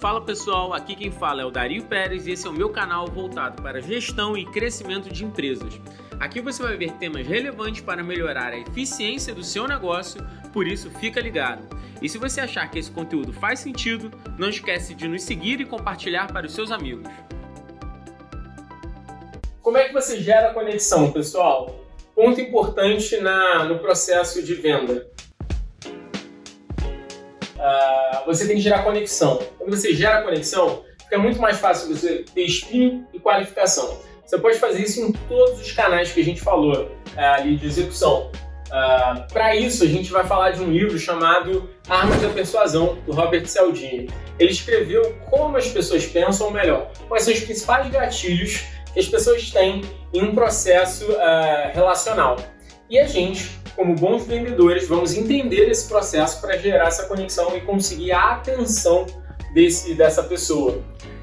Fala pessoal, aqui quem fala é o Dario Pérez e esse é o meu canal voltado para gestão e crescimento de empresas. Aqui você vai ver temas relevantes para melhorar a eficiência do seu negócio, por isso fica ligado. E se você achar que esse conteúdo faz sentido, não esquece de nos seguir e compartilhar para os seus amigos. Como é que você gera conexão, pessoal? Ponto importante na, no processo de venda. Uh, você tem que gerar conexão. Quando você gera conexão, fica muito mais fácil você ter spin e qualificação. Você pode fazer isso em todos os canais que a gente falou uh, ali de execução. Uh, ah, Para isso, a gente vai falar de um livro chamado Armas da Persuasão, do Robert Cialdini. Ele escreveu como as pessoas pensam, ou melhor, quais são os principais gatilhos que as pessoas têm em um processo uh, relacional. E a gente, como bons vendedores, vamos entender esse processo para gerar essa conexão e conseguir a atenção desse, dessa pessoa.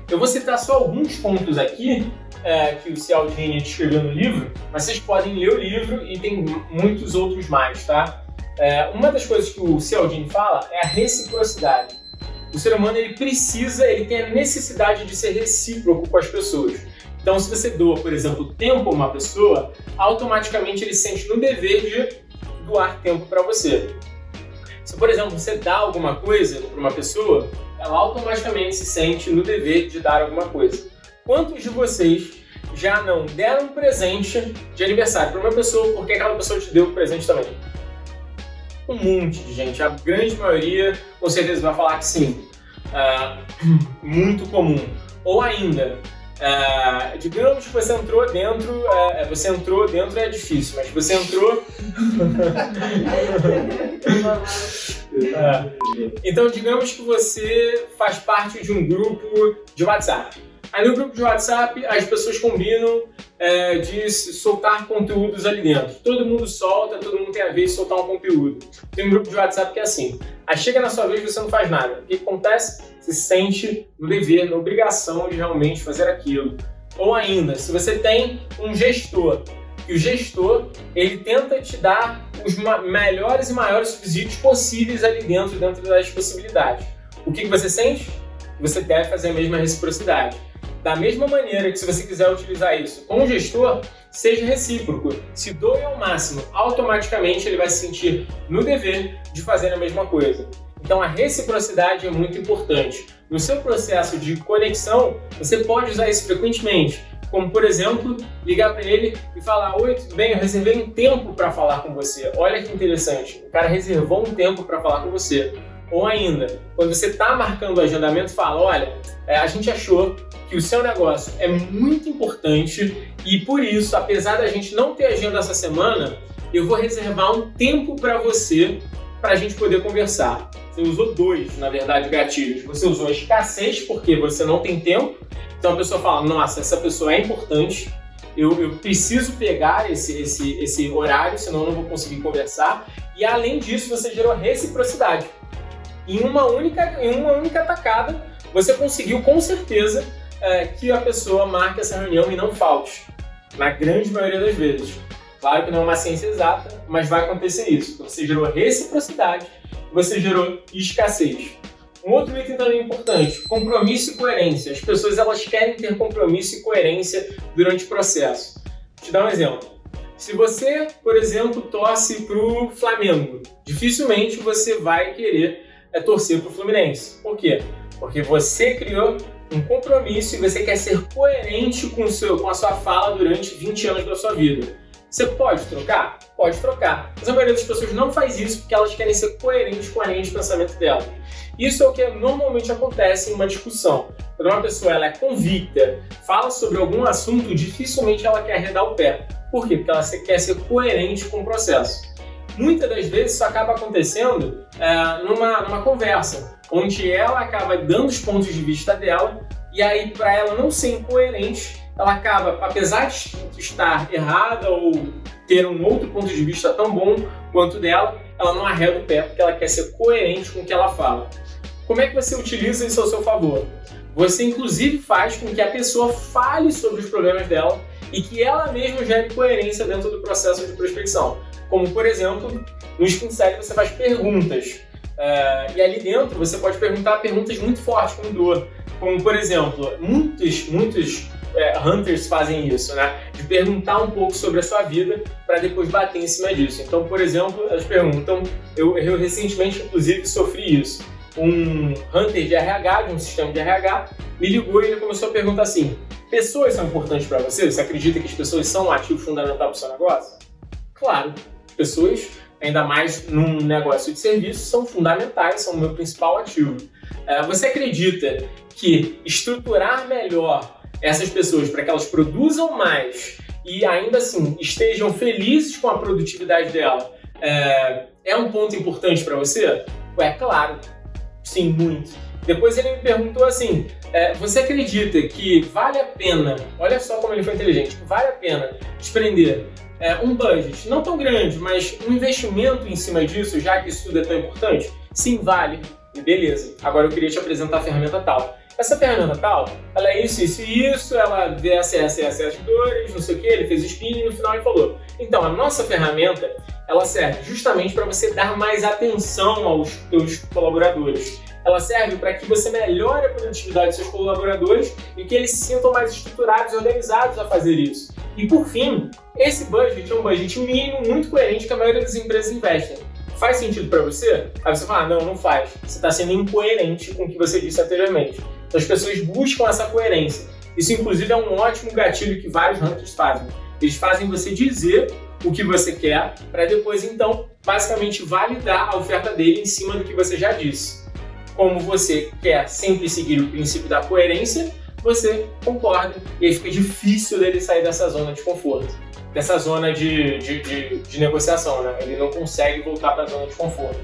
Eu vou citar só alguns pontos aqui é, que o Cialdini escreveu no livro, mas vocês podem ler o livro e tem muitos outros mais, tá? É, uma das coisas que o Cialdini fala é a reciprocidade. O ser humano ele precisa, ele tem a necessidade de ser recíproco com as pessoas. Então, se você doa, por exemplo, tempo a uma pessoa, automaticamente ele sente no dever de doar tempo para você. Se, por exemplo, você dá alguma coisa para uma pessoa, ela automaticamente se sente no dever de dar alguma coisa. Quantos de vocês já não deram um presente de aniversário para uma pessoa porque aquela pessoa te deu o presente também? Um monte de gente, a grande maioria com certeza vai falar que sim. Uh, muito comum. Ou ainda, uh, digamos que você entrou dentro, uh, você entrou dentro é difícil, mas você entrou. então, digamos que você faz parte de um grupo de WhatsApp. Aí no grupo de WhatsApp as pessoas combinam é, de soltar conteúdos ali dentro. Todo mundo solta, todo mundo tem a vez de soltar um conteúdo. Tem um grupo de WhatsApp que é assim. Aí chega na sua vez você não faz nada. O que acontece? Se sente no dever, na obrigação de realmente fazer aquilo. Ou ainda, se você tem um gestor, que o gestor ele tenta te dar os melhores e maiores subsídios possíveis ali dentro, dentro das possibilidades. O que, que você sente? Você deve fazer a mesma reciprocidade. Da mesma maneira que se você quiser utilizar isso com o gestor, seja recíproco. Se doe ao máximo, automaticamente ele vai se sentir no dever de fazer a mesma coisa. Então a reciprocidade é muito importante. No seu processo de conexão, você pode usar isso frequentemente, como por exemplo, ligar para ele e falar: "Oi, tudo bem? Eu reservei um tempo para falar com você". Olha que interessante. O cara reservou um tempo para falar com você. Ou ainda, quando você está marcando o agendamento, fala: olha, é, a gente achou que o seu negócio é muito importante e por isso, apesar da gente não ter agenda essa semana, eu vou reservar um tempo para você para a gente poder conversar. Você usou dois, na verdade, gatilhos. Você usou a escassez porque você não tem tempo. Então a pessoa fala: nossa, essa pessoa é importante. Eu, eu preciso pegar esse, esse, esse horário, senão eu não vou conseguir conversar. E além disso, você gerou reciprocidade em uma única, em uma única tacada, você conseguiu com certeza é, que a pessoa marque essa reunião e não falte. Na grande maioria das vezes. Claro que não é uma ciência exata, mas vai acontecer isso. Você gerou reciprocidade, você gerou escassez. Um outro item também importante, compromisso e coerência. As pessoas elas querem ter compromisso e coerência durante o processo. Vou te dar um exemplo. Se você, por exemplo, torce para o Flamengo, dificilmente você vai querer é torcer para o Fluminense. Por quê? Porque você criou um compromisso e você quer ser coerente com, seu, com a sua fala durante 20 anos da sua vida. Você pode trocar? Pode trocar. Mas a maioria das pessoas não faz isso porque elas querem ser coerentes com a linha de pensamento dela. Isso é o que normalmente acontece em uma discussão. Quando uma pessoa ela é convicta, fala sobre algum assunto, dificilmente ela quer arredar o pé. Por quê? Porque ela quer ser coerente com o processo muitas das vezes isso acaba acontecendo é, numa, numa conversa, onde ela acaba dando os pontos de vista dela, e aí, para ela não ser incoerente, ela acaba, apesar de estar errada ou ter um outro ponto de vista tão bom quanto dela, ela não arreda o pé porque ela quer ser coerente com o que ela fala. Como é que você utiliza isso ao seu favor? Você, inclusive, faz com que a pessoa fale sobre os problemas dela e que ela mesma gere coerência dentro do processo de prospecção. Como, por exemplo, no Spin você faz perguntas. Uh, e ali dentro você pode perguntar perguntas muito fortes, como dor. Como, por exemplo, muitos, muitos é, hunters fazem isso, né? De perguntar um pouco sobre a sua vida para depois bater em cima disso. Então, por exemplo, elas perguntam, eu, eu recentemente, inclusive, sofri isso. Um hunter de RH, de um sistema de RH, me ligou e ele começou a perguntar assim: pessoas são importantes para você? Você acredita que as pessoas são um ativo fundamental para o seu negócio? Claro, pessoas ainda mais num negócio de serviço, são fundamentais, são o meu principal ativo. É, você acredita que estruturar melhor essas pessoas para que elas produzam mais e ainda assim estejam felizes com a produtividade dela é, é um ponto importante para você? É claro, sim, muito. Depois ele me perguntou assim: é, você acredita que vale a pena, olha só como ele foi inteligente, vale a pena desprender é, um budget, não tão grande, mas um investimento em cima disso, já que isso tudo é tão importante? Sim, vale. Beleza. Agora eu queria te apresentar a ferramenta tal. Essa ferramenta tal, ela é isso, isso e isso, ela vê essa, essa, essa, dores, não sei o que, ele fez o spin e no final ele falou. Então, a nossa ferramenta, ela serve justamente para você dar mais atenção aos seus colaboradores ela serve para que você melhore a produtividade dos seus colaboradores e que eles se sintam mais estruturados e organizados a fazer isso. E por fim, esse budget é um budget mínimo muito coerente que a maioria das empresas investem. Faz sentido para você? Aí você fala, ah, não, não faz. Você está sendo incoerente com o que você disse anteriormente. Então as pessoas buscam essa coerência. Isso, inclusive, é um ótimo gatilho que vários hunters fazem. Eles fazem você dizer o que você quer, para depois, então, basicamente validar a oferta dele em cima do que você já disse como você quer sempre seguir o princípio da coerência, você concorda e aí fica difícil dele sair dessa zona de conforto, dessa zona de, de, de, de negociação, né? Ele não consegue voltar para a zona de conforto.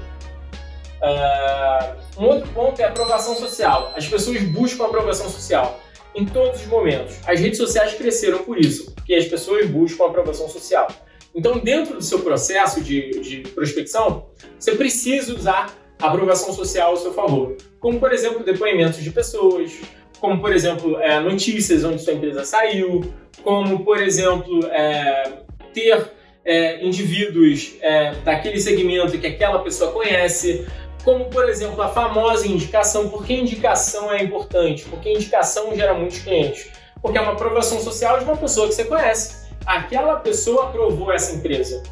Uh, um outro ponto é a aprovação social. As pessoas buscam aprovação social em todos os momentos. As redes sociais cresceram por isso, porque as pessoas buscam aprovação social. Então, dentro do seu processo de, de prospecção, você precisa usar aprovação social ao seu favor. Como, por exemplo, depoimentos de pessoas, como, por exemplo, é, notícias onde sua empresa saiu, como, por exemplo, é, ter é, indivíduos é, daquele segmento que aquela pessoa conhece, como, por exemplo, a famosa indicação. Por que indicação é importante? Porque indicação gera muitos clientes. Porque é uma aprovação social de uma pessoa que você conhece. Aquela pessoa aprovou essa empresa.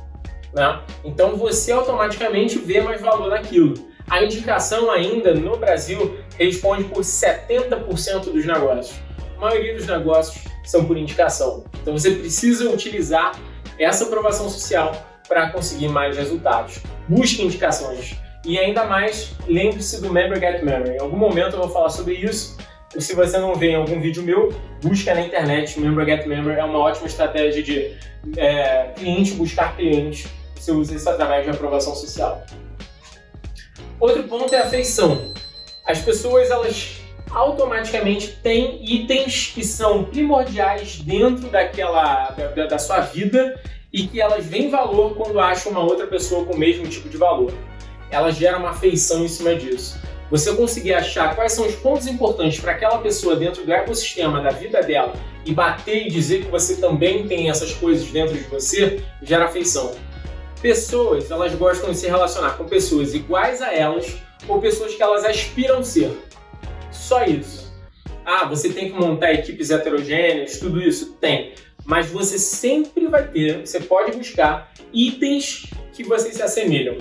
Né? Então você automaticamente vê mais valor naquilo. A indicação ainda no Brasil responde por 70% dos negócios. A maioria dos negócios são por indicação. Então você precisa utilizar essa aprovação social para conseguir mais resultados. Busque indicações. E ainda mais, lembre-se do Member Get Member. Em algum momento eu vou falar sobre isso. E se você não vê em algum vídeo meu, busca na internet. Member Get Member é uma ótima estratégia de é, cliente buscar cliente. Você usa isso através de aprovação social. Outro ponto é a feição. As pessoas elas automaticamente têm itens que são primordiais dentro daquela da, da sua vida e que elas veem valor quando acham uma outra pessoa com o mesmo tipo de valor. Elas geram uma afeição em cima disso. Você conseguir achar quais são os pontos importantes para aquela pessoa dentro do ecossistema da vida dela e bater e dizer que você também tem essas coisas dentro de você, gera afeição. Pessoas, elas gostam de se relacionar com pessoas iguais a elas ou pessoas que elas aspiram ser. Só isso. Ah, você tem que montar equipes heterogêneas, tudo isso? Tem. Mas você sempre vai ter, você pode buscar itens que vocês se assemelham.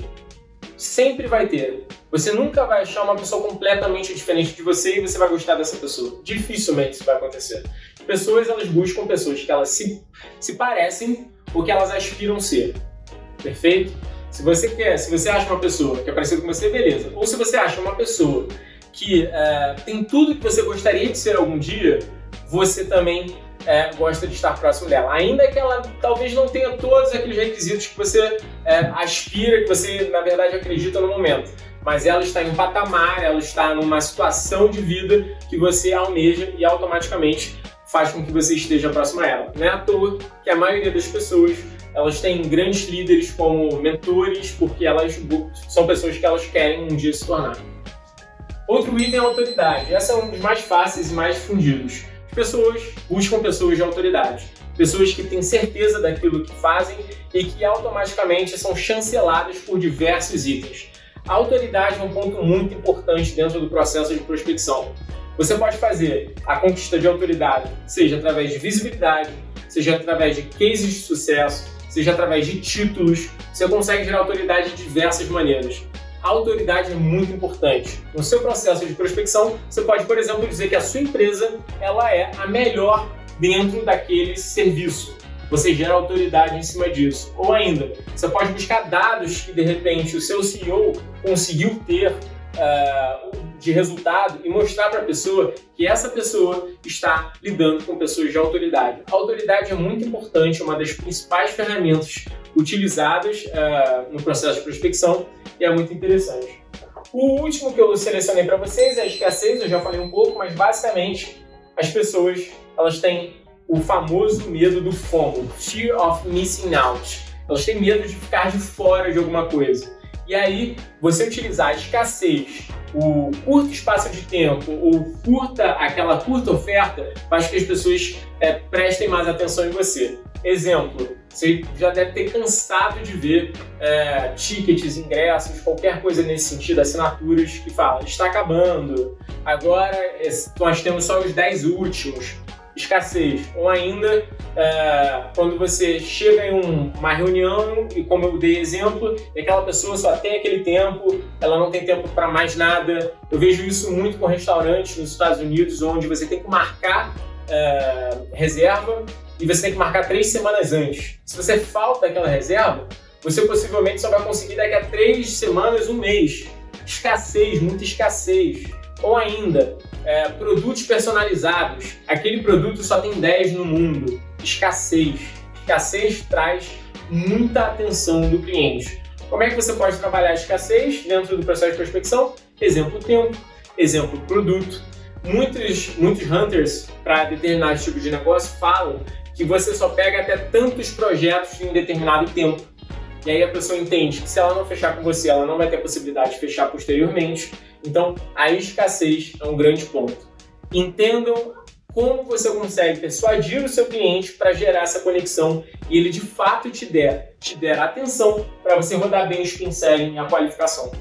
Sempre vai ter. Você nunca vai achar uma pessoa completamente diferente de você e você vai gostar dessa pessoa. Dificilmente isso vai acontecer. Pessoas, elas buscam pessoas que elas se, se parecem ou que elas aspiram ser. Perfeito? Se você quer, se você acha uma pessoa que é parecida com você, beleza. Ou se você acha uma pessoa que é, tem tudo que você gostaria de ser algum dia, você também é, gosta de estar próximo dela. Ainda que ela talvez não tenha todos aqueles requisitos que você é, aspira, que você na verdade acredita no momento. Mas ela está em um patamar, ela está numa situação de vida que você almeja e automaticamente faz com que você esteja próximo a ela. Não é à toa que a maioria das pessoas elas têm grandes líderes como mentores, porque elas são pessoas que elas querem um dia se tornar. Outro item é autoridade. Essa é um dos mais fáceis e mais difundidos. As pessoas buscam pessoas de autoridade. Pessoas que têm certeza daquilo que fazem e que automaticamente são chanceladas por diversos itens. A autoridade é um ponto muito importante dentro do processo de prospecção. Você pode fazer a conquista de autoridade, seja através de visibilidade, seja através de cases de sucesso, seja através de títulos. Você consegue gerar autoridade de diversas maneiras. A autoridade é muito importante. No seu processo de prospecção, você pode, por exemplo, dizer que a sua empresa ela é a melhor dentro daquele serviço. Você gera autoridade em cima disso. Ou ainda, você pode buscar dados que de repente o seu CEO conseguiu ter uh, de resultado e mostrar para a pessoa que essa pessoa está lidando com pessoas de autoridade. A autoridade é muito importante, uma das principais ferramentas utilizadas uh, no processo de prospecção e é muito interessante. O último que eu selecionei para vocês é a escassez, eu já falei um pouco, mas basicamente as pessoas elas têm o famoso medo do FOMO, Fear of Missing Out. Elas têm medo de ficar de fora de alguma coisa. E aí, você utilizar a escassez, o curto espaço de tempo ou curta aquela curta oferta faz que as pessoas é, prestem mais atenção em você. Exemplo, você já deve ter cansado de ver é, tickets, ingressos, qualquer coisa nesse sentido, assinaturas que falam está acabando, agora nós temos só os 10 últimos escassez. Ou ainda, é, quando você chega em um, uma reunião e, como eu dei exemplo, aquela pessoa só tem aquele tempo, ela não tem tempo para mais nada. Eu vejo isso muito com restaurantes nos Estados Unidos, onde você tem que marcar é, reserva e você tem que marcar três semanas antes. Se você falta aquela reserva, você possivelmente só vai conseguir daqui a três semanas, um mês. Escassez, muita escassez. Ou ainda, é, produtos personalizados. Aquele produto só tem 10 no mundo. Escassez. Escassez traz muita atenção do cliente. Como é que você pode trabalhar a escassez dentro do processo de prospecção? Exemplo tempo, exemplo produto. Muitos, muitos hunters para determinado tipo de negócio falam que você só pega até tantos projetos em determinado tempo. E aí a pessoa entende que se ela não fechar com você, ela não vai ter a possibilidade de fechar posteriormente. Então, a escassez é um grande ponto. Entendam como você consegue persuadir o seu cliente para gerar essa conexão e ele de fato te der, te der atenção para você rodar bem o spin e a qualificação.